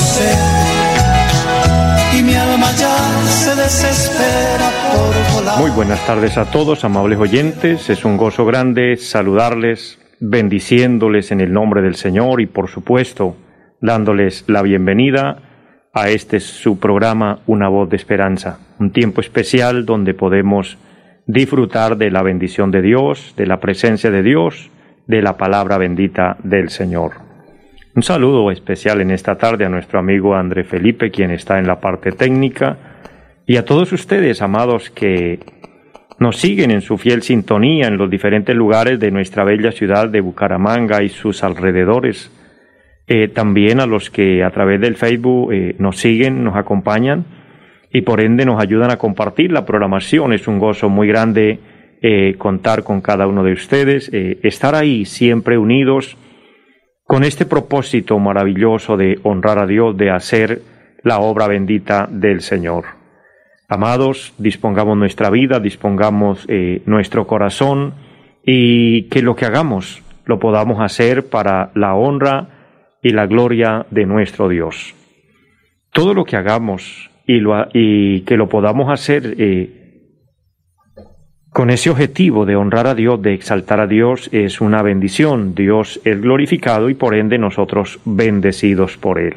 sé mi alma ya se desespera por volar. Muy buenas tardes a todos, amables oyentes. Es un gozo grande saludarles, bendiciéndoles en el nombre del Señor y por supuesto dándoles la bienvenida a este su programa Una voz de esperanza, un tiempo especial donde podemos disfrutar de la bendición de Dios, de la presencia de Dios, de la palabra bendita del Señor. Un saludo especial en esta tarde a nuestro amigo André Felipe, quien está en la parte técnica, y a todos ustedes, amados, que nos siguen en su fiel sintonía en los diferentes lugares de nuestra bella ciudad de Bucaramanga y sus alrededores. Eh, también a los que a través del Facebook eh, nos siguen, nos acompañan y por ende nos ayudan a compartir la programación. Es un gozo muy grande eh, contar con cada uno de ustedes, estar ahí siempre unidos con este propósito maravilloso de honrar a Dios, de hacer la obra bendita del Señor. Amados, dispongamos nuestra vida, dispongamos eh, nuestro corazón y que lo que hagamos lo podamos hacer para la honra y la gloria de nuestro Dios. Todo lo que hagamos y, lo, que lo podamos hacer eh, con ese objetivo de honrar a Dios, de exaltar a Dios, es una bendición. Dios es glorificado y por ende nosotros bendecidos por Él.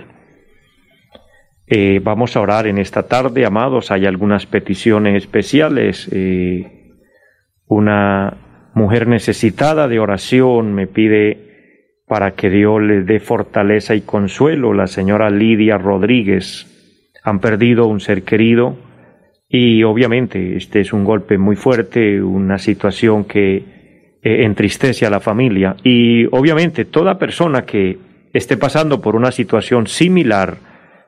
Eh, vamos a orar en esta tarde, amados. Hay algunas peticiones especiales. Eh, una mujer necesitada de oración me pide para que Dios le dé fortaleza y consuelo. La señora Lidia Rodríguez. Han perdido un ser querido y obviamente este es un golpe muy fuerte, una situación que eh, entristece a la familia. Y obviamente toda persona que esté pasando por una situación similar,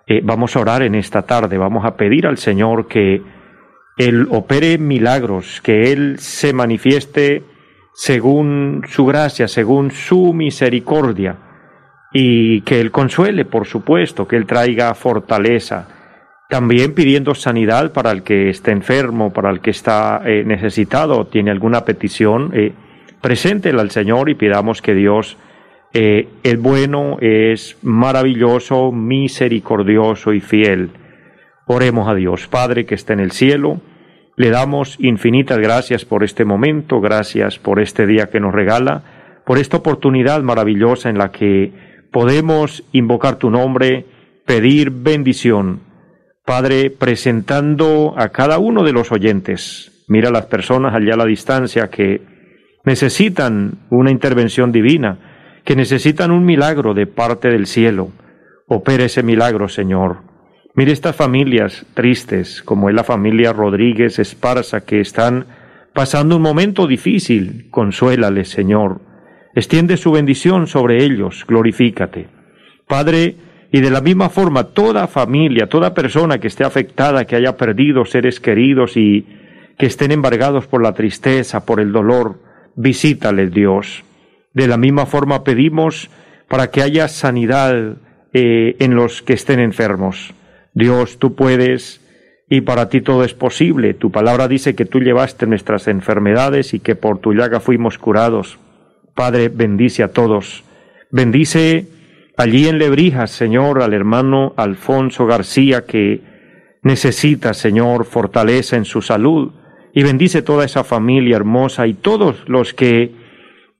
eh, vamos a orar en esta tarde, vamos a pedir al Señor que Él opere milagros, que Él se manifieste según su gracia, según su misericordia, y que Él consuele, por supuesto, que Él traiga fortaleza, también pidiendo sanidad para el que esté enfermo, para el que está eh, necesitado, tiene alguna petición, eh, preséntela al Señor y pidamos que Dios eh, es bueno, es maravilloso, misericordioso y fiel. Oremos a Dios, Padre que está en el cielo. Le damos infinitas gracias por este momento, gracias por este día que nos regala, por esta oportunidad maravillosa en la que podemos invocar tu nombre, pedir bendición Padre, presentando a cada uno de los oyentes, mira las personas allá a la distancia que necesitan una intervención divina, que necesitan un milagro de parte del cielo. Opera ese milagro, Señor. Mire estas familias tristes, como es la familia Rodríguez Esparza, que están pasando un momento difícil. Consuélales, Señor. Extiende su bendición sobre ellos. Glorifícate. Padre, y de la misma forma, toda familia, toda persona que esté afectada, que haya perdido seres queridos y que estén embargados por la tristeza, por el dolor, visítales Dios. De la misma forma pedimos para que haya sanidad eh, en los que estén enfermos. Dios, tú puedes y para ti todo es posible. Tu palabra dice que tú llevaste nuestras enfermedades y que por tu llaga fuimos curados. Padre, bendice a todos. Bendice allí en Lebrijas, Señor, al hermano Alfonso García que necesita, Señor, fortaleza en su salud y bendice toda esa familia hermosa y todos los que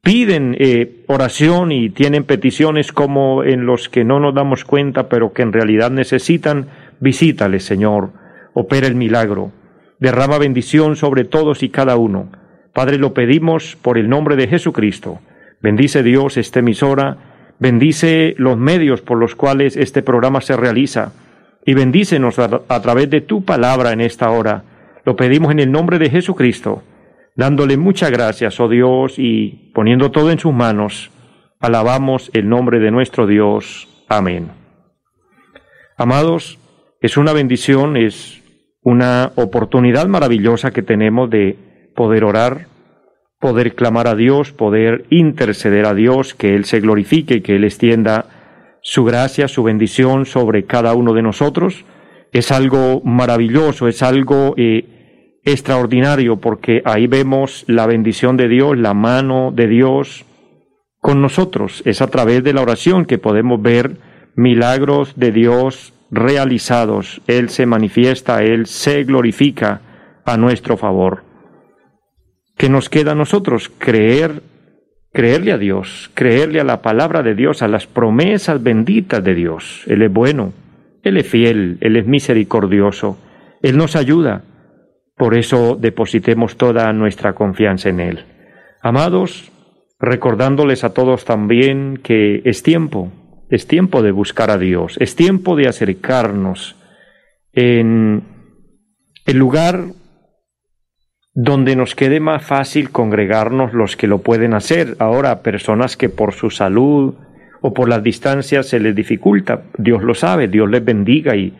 piden eh, oración y tienen peticiones como en los que no nos damos cuenta, pero que en realidad necesitan, visítales, Señor, opera el milagro, derrama bendición sobre todos y cada uno. Padre, lo pedimos por el nombre de Jesucristo. Bendice Dios esta emisora, bendice los medios por los cuales este programa se realiza y bendícenos a, través de tu palabra en esta hora. Lo pedimos en el nombre de Jesucristo, dándole muchas gracias, oh Dios, y poniendo todo en sus manos, alabamos el nombre de nuestro Dios. Amén. Amados, es una bendición, es una oportunidad maravillosa que tenemos de poder orar, poder clamar a Dios, poder interceder a Dios, que Él se glorifique, que Él extienda su gracia, su bendición sobre cada uno de nosotros. Es algo maravilloso, es algo eh, extraordinario, porque ahí vemos la bendición de Dios, la mano de Dios con nosotros. Es a través de la oración que podemos ver milagros de Dios realizados. Él se manifiesta, Él se glorifica a nuestro favor. ¿Qué nos queda a nosotros? Creer, creerle a Dios, creerle a la palabra de Dios, a las promesas benditas de Dios. Él es bueno, Él es fiel, Él es misericordioso, Él nos ayuda. Por eso depositemos toda nuestra confianza en Él. Amados, recordándoles a todos también que es tiempo, es tiempo de buscar a Dios, es tiempo de acercarnos en el lugar donde nos quede más fácil congregarnos los que lo pueden hacer. Ahora, personas que por su salud o por las distancias se les dificulta, Dios lo sabe, Dios les bendiga y,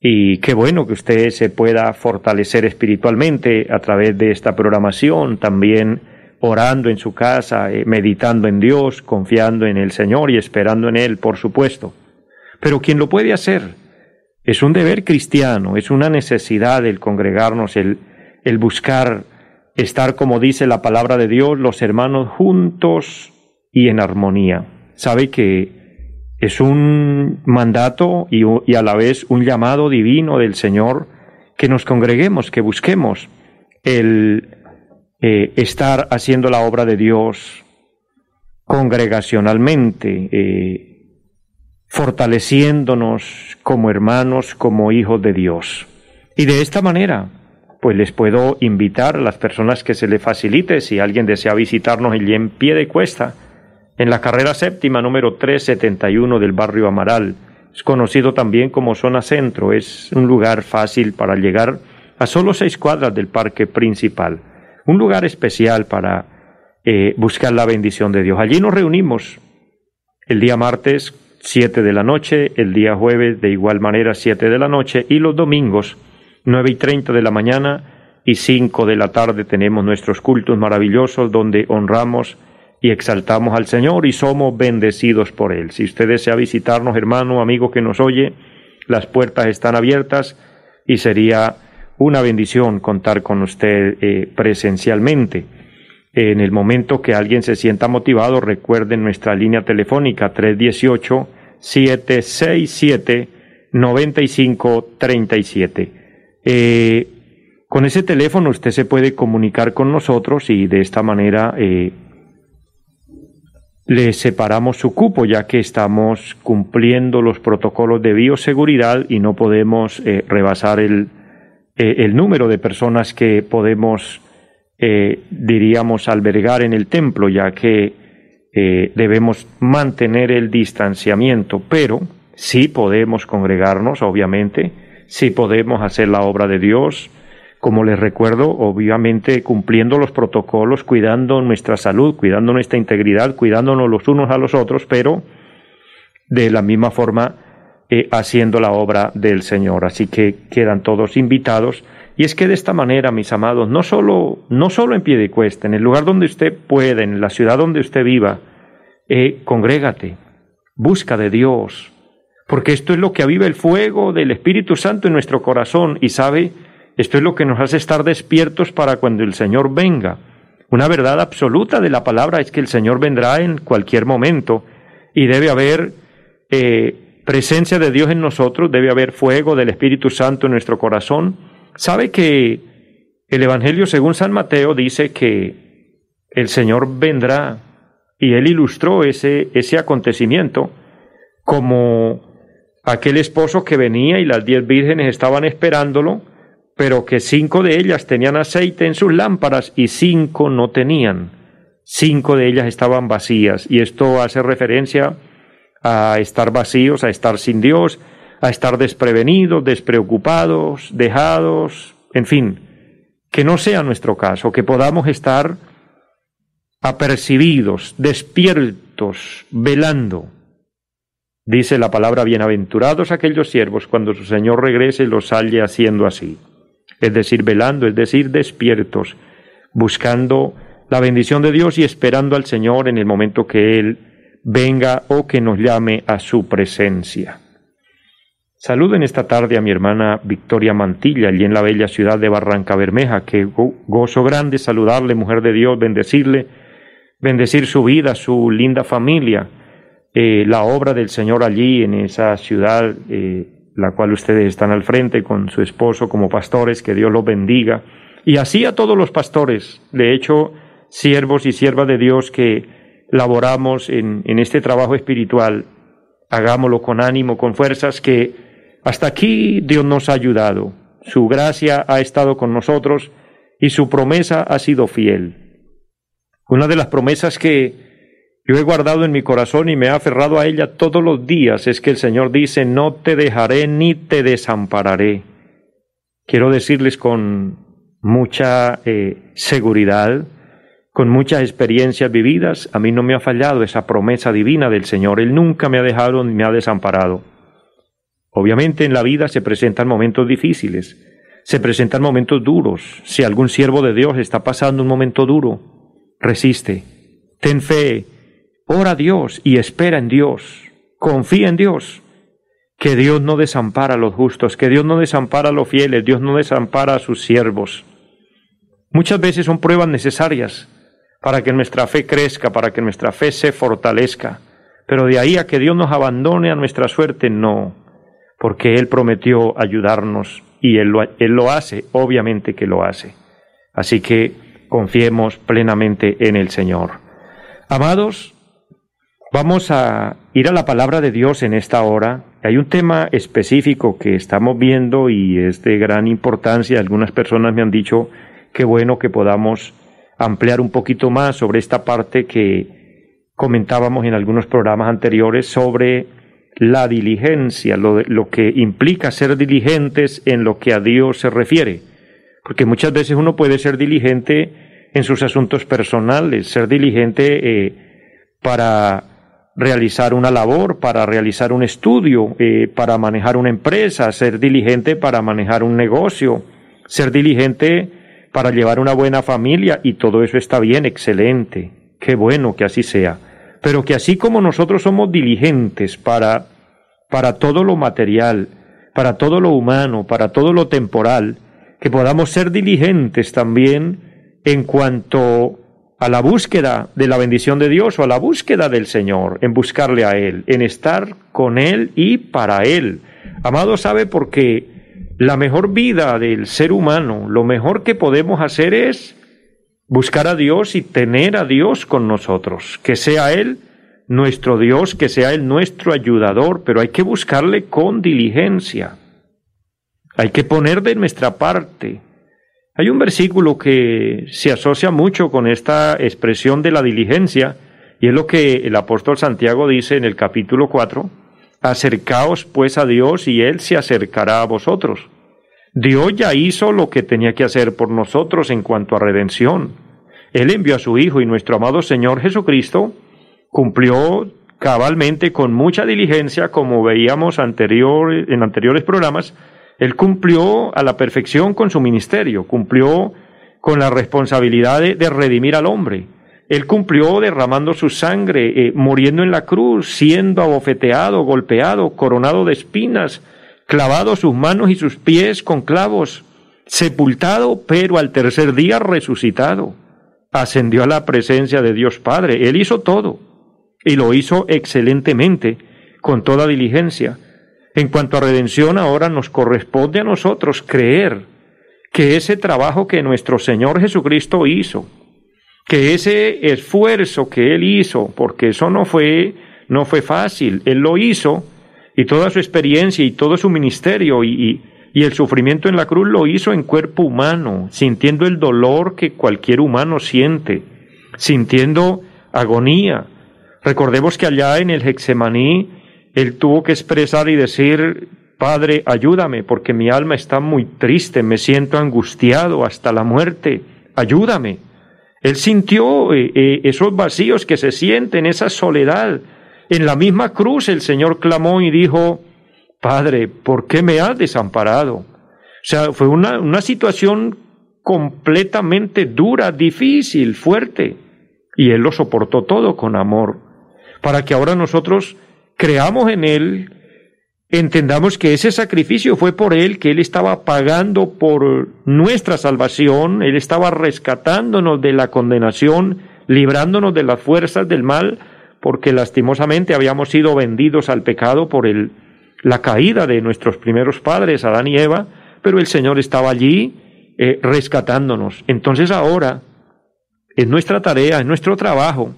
y qué bueno que usted se pueda fortalecer espiritualmente a través de esta programación, también orando en su casa, eh, meditando en Dios, confiando en el Señor y esperando en Él, por supuesto. Pero quien lo puede hacer es un deber cristiano, es una necesidad el congregarnos, el el buscar estar, como dice la palabra de Dios, los hermanos juntos y en armonía. Sabe que es un mandato y, a la vez un llamado divino del Señor que nos congreguemos, que busquemos el eh, estar haciendo la obra de Dios congregacionalmente, eh, fortaleciéndonos como hermanos, como hijos de Dios. Y de esta manera pues les puedo invitar a las personas que se les facilite, si alguien desea visitarnos allí en pie de cuesta, en la carrera séptima número 371 del barrio Amaral. Es conocido también como zona centro, es un lugar fácil para llegar a solo seis cuadras del parque principal. Un lugar especial para eh, buscar la bendición de Dios. Allí nos reunimos el día martes 7 de la noche, el día jueves de igual manera 7 de la noche y los domingos nueve y treinta de la mañana y cinco de la tarde tenemos nuestros cultos maravillosos donde honramos y exaltamos al Señor y somos bendecidos por Él. Si usted desea visitarnos, hermano, amigo que nos oye, las puertas están abiertas y sería una bendición contar con usted eh, presencialmente. En el momento que alguien se sienta motivado, recuerden nuestra línea telefónica 318 767 9537. Eh, con ese teléfono usted se puede comunicar con nosotros y de esta manera eh, le separamos su cupo ya que estamos cumpliendo los protocolos de bioseguridad y no podemos eh, rebasar el, el, número de personas que podemos, diríamos, albergar en el templo ya que debemos mantener el distanciamiento, pero sí podemos congregarnos, obviamente, si podemos hacer la obra de Dios, como les recuerdo, obviamente cumpliendo los protocolos, cuidando nuestra salud, cuidando nuestra integridad, cuidándonos los unos a los otros, pero de la misma forma eh, haciendo la obra del Señor. Así que quedan todos invitados. Y es que de esta manera, mis amados, no solo, no solo en pie de cuesta, en el lugar donde usted pueda, en la ciudad donde usted viva, eh, congrégate, busca de Dios, porque esto es lo que aviva el fuego del Espíritu Santo en nuestro corazón y sabe, esto es lo que nos hace estar despiertos para cuando el Señor venga. Una verdad absoluta de la palabra es que el Señor vendrá en cualquier momento y debe haber eh, presencia de Dios en nosotros, debe haber fuego del Espíritu Santo en nuestro corazón. Sabe que el Evangelio según San Mateo dice que el Señor vendrá y él ilustró ese, ese acontecimiento como aquel esposo que venía y las diez vírgenes estaban esperándolo, pero que cinco de ellas tenían aceite en sus lámparas y cinco no tenían. Cinco de ellas estaban vacías y esto hace referencia a estar vacíos, a estar sin Dios, a estar desprevenidos, despreocupados, dejados, en fin, que no sea nuestro caso, que podamos estar apercibidos, despiertos, velando Dice la palabra, bienaventurados aquellos siervos cuando su Señor regrese los halle haciendo así. Es decir, velando, es decir, despiertos, buscando la bendición de Dios y esperando al Señor en el momento que Él venga o que nos llame a su presencia. Saluden esta tarde a mi hermana Victoria Mantilla, allí en la bella ciudad de Barranca Bermeja, que gozo grande saludarle, mujer de Dios, bendecirle, bendecir su vida, su linda familia, eh, la obra del Señor allí en esa ciudad, eh, la cual ustedes están al frente con su esposo como pastores, que Dios los bendiga. Y así a todos los pastores, de hecho, siervos y siervas de Dios que laboramos en, en este trabajo espiritual, hagámoslo con ánimo, con fuerzas, que hasta aquí Dios nos ha ayudado, su gracia ha estado con nosotros y su promesa ha sido fiel. Una de las promesas que yo he guardado en mi corazón y me he aferrado a ella todos los días es que el Señor dice, no te dejaré ni te desampararé. Quiero decirles con mucha eh, seguridad, con muchas experiencias vividas, a mí no me ha fallado esa promesa divina del Señor. Él nunca me ha dejado ni me ha desamparado. Obviamente en la vida se presentan momentos difíciles, se presentan momentos duros. Si algún siervo de Dios está pasando un momento duro, resiste, ten fe, ora a Dios y espera en Dios, confía en Dios, que Dios no desampara a los justos, que Dios no desampara a los fieles, Dios no desampara a sus siervos. Muchas veces son pruebas necesarias para que nuestra fe crezca, para que nuestra fe se fortalezca, pero de ahí a que Dios nos abandone a nuestra suerte, no porque Él prometió ayudarnos y él lo, él lo hace, obviamente que lo hace. Así que confiemos plenamente en el Señor. Amados, vamos a ir a la palabra de Dios en esta hora. Hay un tema específico que estamos viendo y es de gran importancia. Algunas personas me han dicho que bueno que podamos ampliar un poquito más sobre esta parte que comentábamos en algunos programas anteriores sobre la diligencia, lo, lo que implica ser diligentes en lo que a Dios se refiere. Porque muchas veces uno puede ser diligente en sus asuntos personales, ser diligente eh, para realizar una labor, para realizar un estudio, eh, para manejar una empresa, ser diligente para manejar un negocio, ser diligente para llevar una buena familia y todo eso está bien, excelente, qué bueno que así sea. Pero que así como nosotros somos diligentes para, para todo lo material, para todo lo humano, para todo lo temporal, que podamos ser diligentes también en cuanto a la búsqueda de la bendición de Dios o a la búsqueda del Señor, en buscarle a Él, en estar con Él y para Él. Amado sabe porque la mejor vida del ser humano, lo mejor que podemos hacer es buscar a Dios y tener a Dios con nosotros, que sea Él nuestro Dios, que sea Él nuestro ayudador, pero hay que buscarle con diligencia. Hay que poner de nuestra parte. Hay un versículo que se asocia mucho con esta expresión de la diligencia, y es lo que el apóstol Santiago dice en el capítulo 4, acercaos pues a Dios y Él se acercará a vosotros. Dios ya hizo lo que tenía que hacer por nosotros en cuanto a redención. Él envió a su Hijo y nuestro amado Señor Jesucristo cumplió cabalmente con mucha diligencia, como veíamos anterior, en anteriores programas, Él cumplió a la perfección con su ministerio, cumplió con la responsabilidad de, redimir al hombre. Él cumplió derramando su sangre, eh, muriendo en la cruz, siendo abofeteado, golpeado, coronado de espinas, clavado sus manos y sus pies con clavos, sepultado, pero al tercer día resucitado. Ascendió a la presencia de Dios Padre. Él hizo todo y lo hizo excelentemente, con toda diligencia. En cuanto a redención, ahora nos corresponde a nosotros creer que ese trabajo que nuestro Señor Jesucristo hizo, que ese esfuerzo que Él hizo, porque eso no fue, no fue fácil, Él lo hizo, y toda su experiencia y todo su ministerio y, y, el sufrimiento en la cruz lo hizo en cuerpo humano, sintiendo el dolor que cualquier humano siente, sintiendo agonía. Recordemos que allá en el Hexemaní, él tuvo que expresar y decir, Padre, ayúdame, porque mi alma está muy triste, me siento angustiado hasta la muerte, ayúdame. Él sintió eh, eh, esos vacíos que se sienten, esa soledad, En la misma cruz el Señor clamó y dijo, Padre, ¿por qué me has desamparado? O sea, fue una, una situación completamente dura, difícil, fuerte. Y Él lo soportó todo con amor, para que ahora nosotros creamos en Él, entendamos que ese sacrificio fue por Él, que Él estaba pagando por nuestra salvación, Él estaba rescatándonos de la condenación, librándonos de las fuerzas del mal, porque lastimosamente habíamos sido vendidos al pecado por el, la caída de nuestros primeros padres, Adán y Eva, pero el Señor estaba allí eh, rescatándonos. Entonces ahora es nuestra tarea, es nuestro trabajo,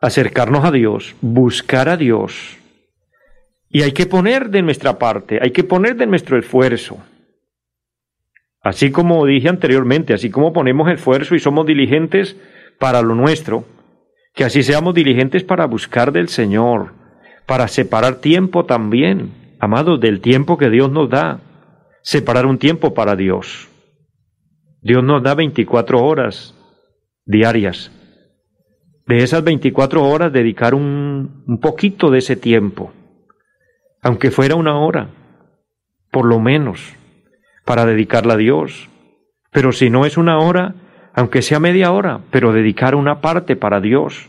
acercarnos a Dios, buscar a Dios, y hay que poner de nuestra parte, hay que poner de nuestro esfuerzo. Así como dije anteriormente, así como ponemos esfuerzo y somos diligentes para lo nuestro, que así seamos diligentes para buscar del Señor, para separar tiempo también, amados, del tiempo que Dios nos da, separar un tiempo para Dios. Dios nos da 24 horas diarias. De esas 24 horas dedicar un, un poquito de ese tiempo aunque fuera una hora, por lo menos, para dedicarla a Dios. Pero si no es una hora, aunque sea media hora, pero dedicar una parte para Dios.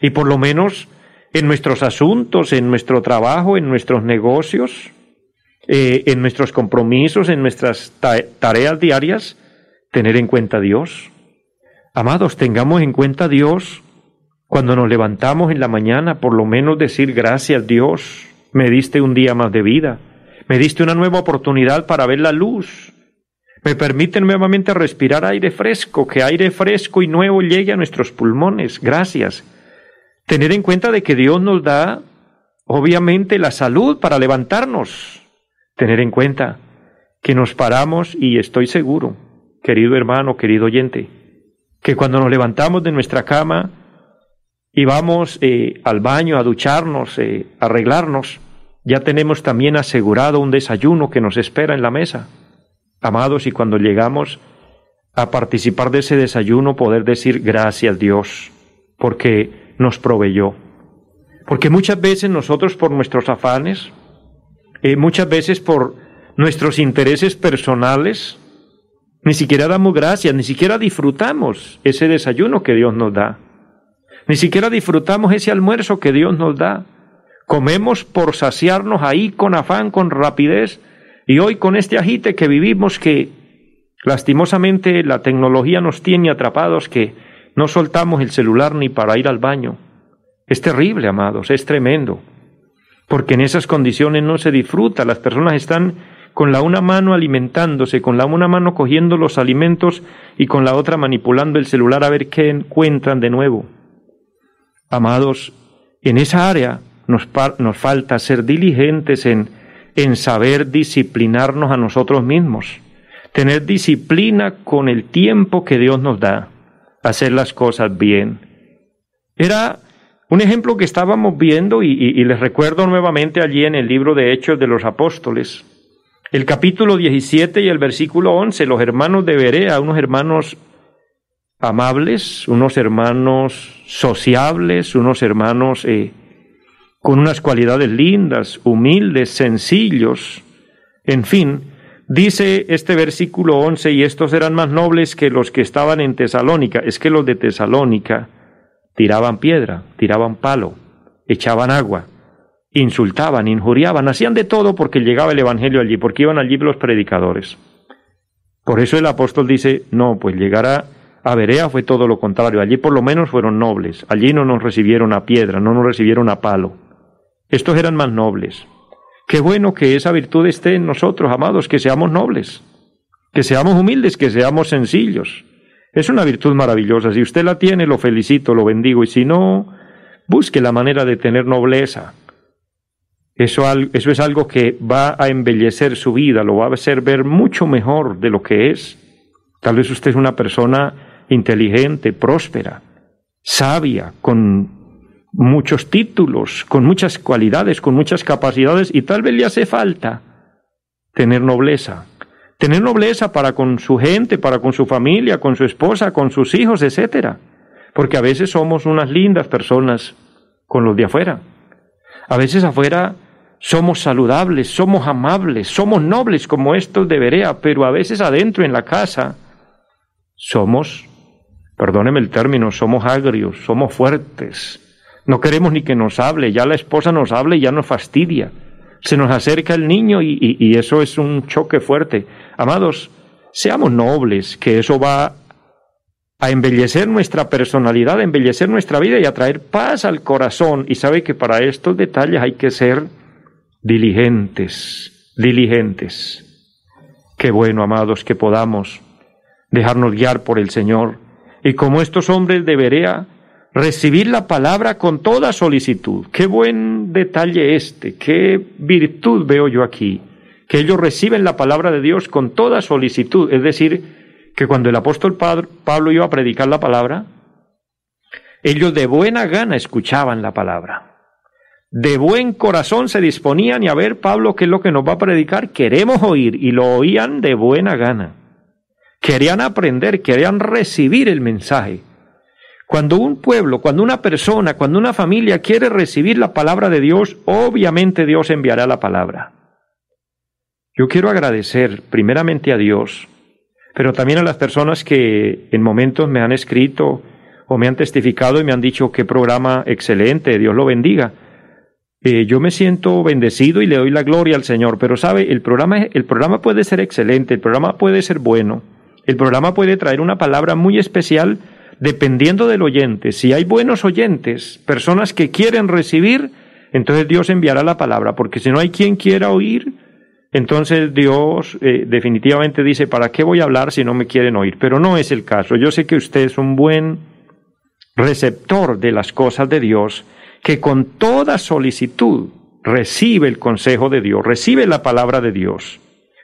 Y por lo menos en nuestros asuntos, en nuestro trabajo, en nuestros negocios, eh, en nuestros compromisos, en nuestras tareas diarias, tener en cuenta a Dios. Amados, tengamos en cuenta a Dios cuando nos levantamos en la mañana, por lo menos decir gracias Dios me diste un día más de vida. Me diste una nueva oportunidad para ver la luz. Me permite nuevamente respirar aire fresco, que aire fresco y nuevo llegue a nuestros pulmones. Gracias. Tener en cuenta de que Dios nos da, obviamente, la salud para levantarnos. Tener en cuenta que nos paramos y estoy seguro, querido hermano, querido oyente, que cuando nos levantamos de nuestra cama, y vamos eh, al baño a ducharnos, eh, a arreglarnos, ya tenemos también asegurado un desayuno que nos espera en la mesa. Amados, y cuando llegamos a participar de ese desayuno, poder decir gracias Dios, porque nos proveyó. Porque muchas veces nosotros por nuestros afanes, eh, muchas veces por nuestros intereses personales, ni siquiera damos gracias, ni siquiera disfrutamos ese desayuno que Dios nos da. Ni siquiera disfrutamos ese almuerzo que Dios nos da. Comemos por saciarnos ahí con afán, con rapidez, y hoy con este agite que vivimos que lastimosamente la tecnología nos tiene atrapados que no soltamos el celular ni para ir al baño. Es terrible, amados, es tremendo, porque en esas condiciones no se disfruta, las personas están con la una mano alimentándose, con la una mano cogiendo los alimentos y con la otra manipulando el celular a ver qué encuentran de nuevo. Amados, en esa área nos, falta ser diligentes en, en saber disciplinarnos a nosotros mismos, tener disciplina con el tiempo que Dios nos da, hacer las cosas bien. Era un ejemplo que estábamos viendo y, y, les recuerdo nuevamente allí en el libro de Hechos de los Apóstoles, el capítulo 17 y el versículo 11, los hermanos de Berea, unos hermanos amables, unos hermanos sociables, unos hermanos eh, con unas cualidades lindas, humildes, sencillos, en fin, dice este versículo 11, y estos eran más nobles que los que estaban en Tesalónica, es que los de Tesalónica tiraban piedra, tiraban palo, echaban agua, insultaban, injuriaban, hacían de todo porque llegaba el Evangelio allí, porque iban allí los predicadores. Por eso el apóstol dice, no, pues llegará a Berea fue todo lo contrario. Allí por lo menos fueron nobles. Allí no nos recibieron a piedra, no nos recibieron a palo. Estos eran más nobles. Qué bueno que esa virtud esté en nosotros, amados, que seamos nobles, que seamos humildes, que seamos sencillos. Es una virtud maravillosa. Si usted la tiene, lo felicito, lo bendigo. Y si no, busque la manera de tener nobleza. Eso, eso es algo que va a embellecer su vida, lo va a hacer ver mucho mejor de lo que es. Tal vez usted es una persona inteligente, próspera, sabia, con muchos títulos, con muchas cualidades, con muchas capacidades, y tal vez le hace falta tener nobleza. Tener nobleza para con su gente, para con su familia, con su esposa, con sus hijos, etcétera. Porque a veces somos unas lindas personas, con los de afuera. A veces afuera somos saludables, somos amables, somos nobles como estos de Berea, pero a veces adentro en la casa somos, perdóneme el término, somos agrios, somos fuertes. No queremos ni que nos hable, ya la esposa nos hable y ya nos fastidia. Se nos acerca el niño y, y eso es un choque fuerte. Amados, seamos nobles, que eso va a embellecer nuestra personalidad, a embellecer nuestra vida y a traer paz al corazón. Y sabe que para estos detalles hay que ser diligentes, diligentes. Qué bueno, amados, que podamos dejarnos guiar por el Señor y como estos hombres debería recibir la palabra con toda solicitud. Qué buen detalle este, qué virtud veo yo aquí, que ellos reciben la palabra de Dios con toda solicitud, es decir, que cuando el apóstol Pablo iba a predicar la palabra, ellos de buena gana escuchaban la palabra de buen corazón se disponían y a ver, Pablo, ¿qué es lo que nos va a predicar? Queremos oír y lo oían de buena gana. Querían aprender, querían recibir el mensaje. Cuando un pueblo, cuando una persona, cuando una familia quiere recibir la palabra de Dios, obviamente Dios enviará la palabra. Yo quiero agradecer primeramente a Dios, pero también a las personas que en momentos me han escrito o me han testificado y me han dicho qué programa excelente, Dios lo bendiga. Eh, yo me siento bendecido y le doy la gloria al Señor, pero sabe, el programa, el programa puede ser excelente, el programa puede ser bueno, el programa puede traer una palabra muy especial dependiendo del oyente. Si hay buenos oyentes, personas que quieren recibir, entonces Dios enviará la palabra, porque si no hay quien quiera oír, entonces Dios eh, definitivamente dice, ¿para qué voy a hablar si no me quieren oír? Pero no es el caso. Yo sé que usted es un buen receptor de las cosas de Dios que con toda solicitud recibe el consejo de Dios, recibe la palabra de Dios,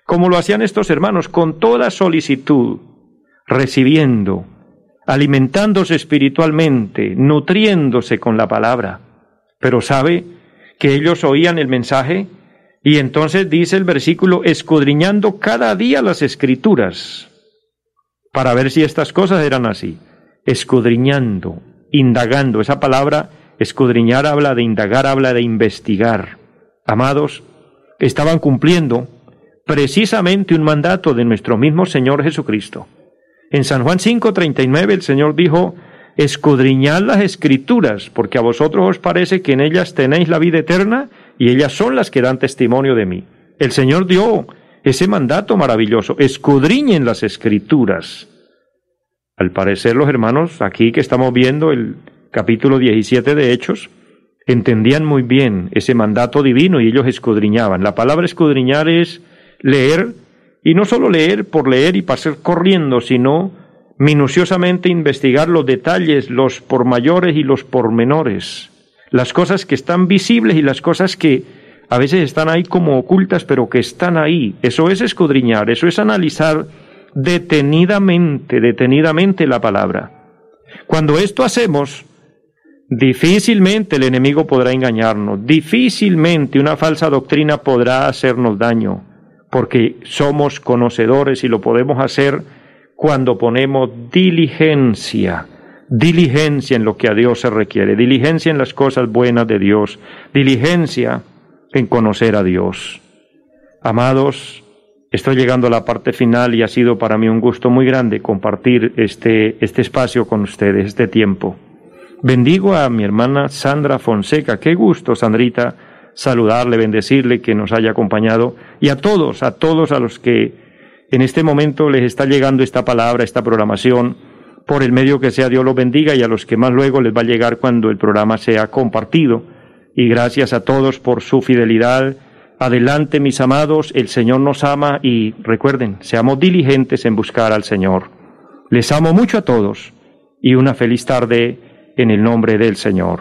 como lo hacían estos hermanos, con toda solicitud, recibiendo, alimentándose espiritualmente, nutriéndose con la palabra. Pero sabe que ellos oían el mensaje y entonces dice el versículo, escudriñando cada día las escrituras, para ver si estas cosas eran así, escudriñando, indagando, esa palabra Escudriñar habla de indagar, habla de investigar. Amados, estaban cumpliendo precisamente un mandato de nuestro mismo Señor Jesucristo. En San Juan 5:39 el Señor dijo, escudriñad las escrituras, porque a vosotros os parece que en ellas tenéis la vida eterna y ellas son las que dan testimonio de mí. El Señor dio ese mandato maravilloso, escudriñen las escrituras. Al parecer los hermanos aquí que estamos viendo el capítulo 17 de Hechos, entendían muy bien ese mandato divino y ellos escudriñaban. La palabra escudriñar es leer, y no solo leer por leer y pasar corriendo, sino minuciosamente investigar los detalles, los por mayores y los pormenores, las cosas que están visibles y las cosas que a veces están ahí como ocultas, pero que están ahí. Eso es escudriñar, eso es analizar detenidamente, detenidamente la palabra. Cuando esto hacemos, Difícilmente el enemigo podrá engañarnos, difícilmente una falsa doctrina podrá hacernos daño, porque somos conocedores y lo podemos hacer cuando ponemos diligencia, diligencia en lo que a Dios se requiere, diligencia en las cosas buenas de Dios, diligencia en conocer a Dios. Amados, estoy llegando a la parte final y ha sido para mí un gusto muy grande compartir este, este espacio con ustedes, este tiempo. Bendigo a mi hermana Sandra Fonseca. Qué gusto, Sandrita, saludarle, bendecirle, que nos haya acompañado. Y a todos, a todos a los que en este momento les está llegando esta palabra, esta programación, por el medio que sea Dios los bendiga y a los que más luego les va a llegar cuando el programa sea compartido. Y gracias a todos por su fidelidad. Adelante, mis amados, el Señor nos ama y recuerden, seamos diligentes en buscar al Señor. Les amo mucho a todos y una feliz tarde en el nombre del Señor.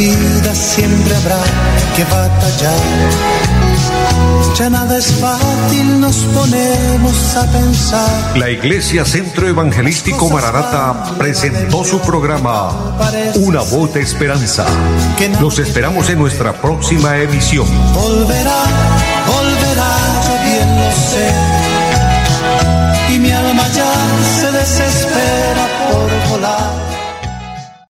vida siempre habrá que batallar. Ya nada es fácil, nos ponemos a pensar. La Iglesia Centro Evangelístico Maranata presentó su programa Una voz de esperanza. Los esperamos en nuestra próxima emisión. Volverá, volverá, yo bien lo sé. Y mi alma ya se desespera por volar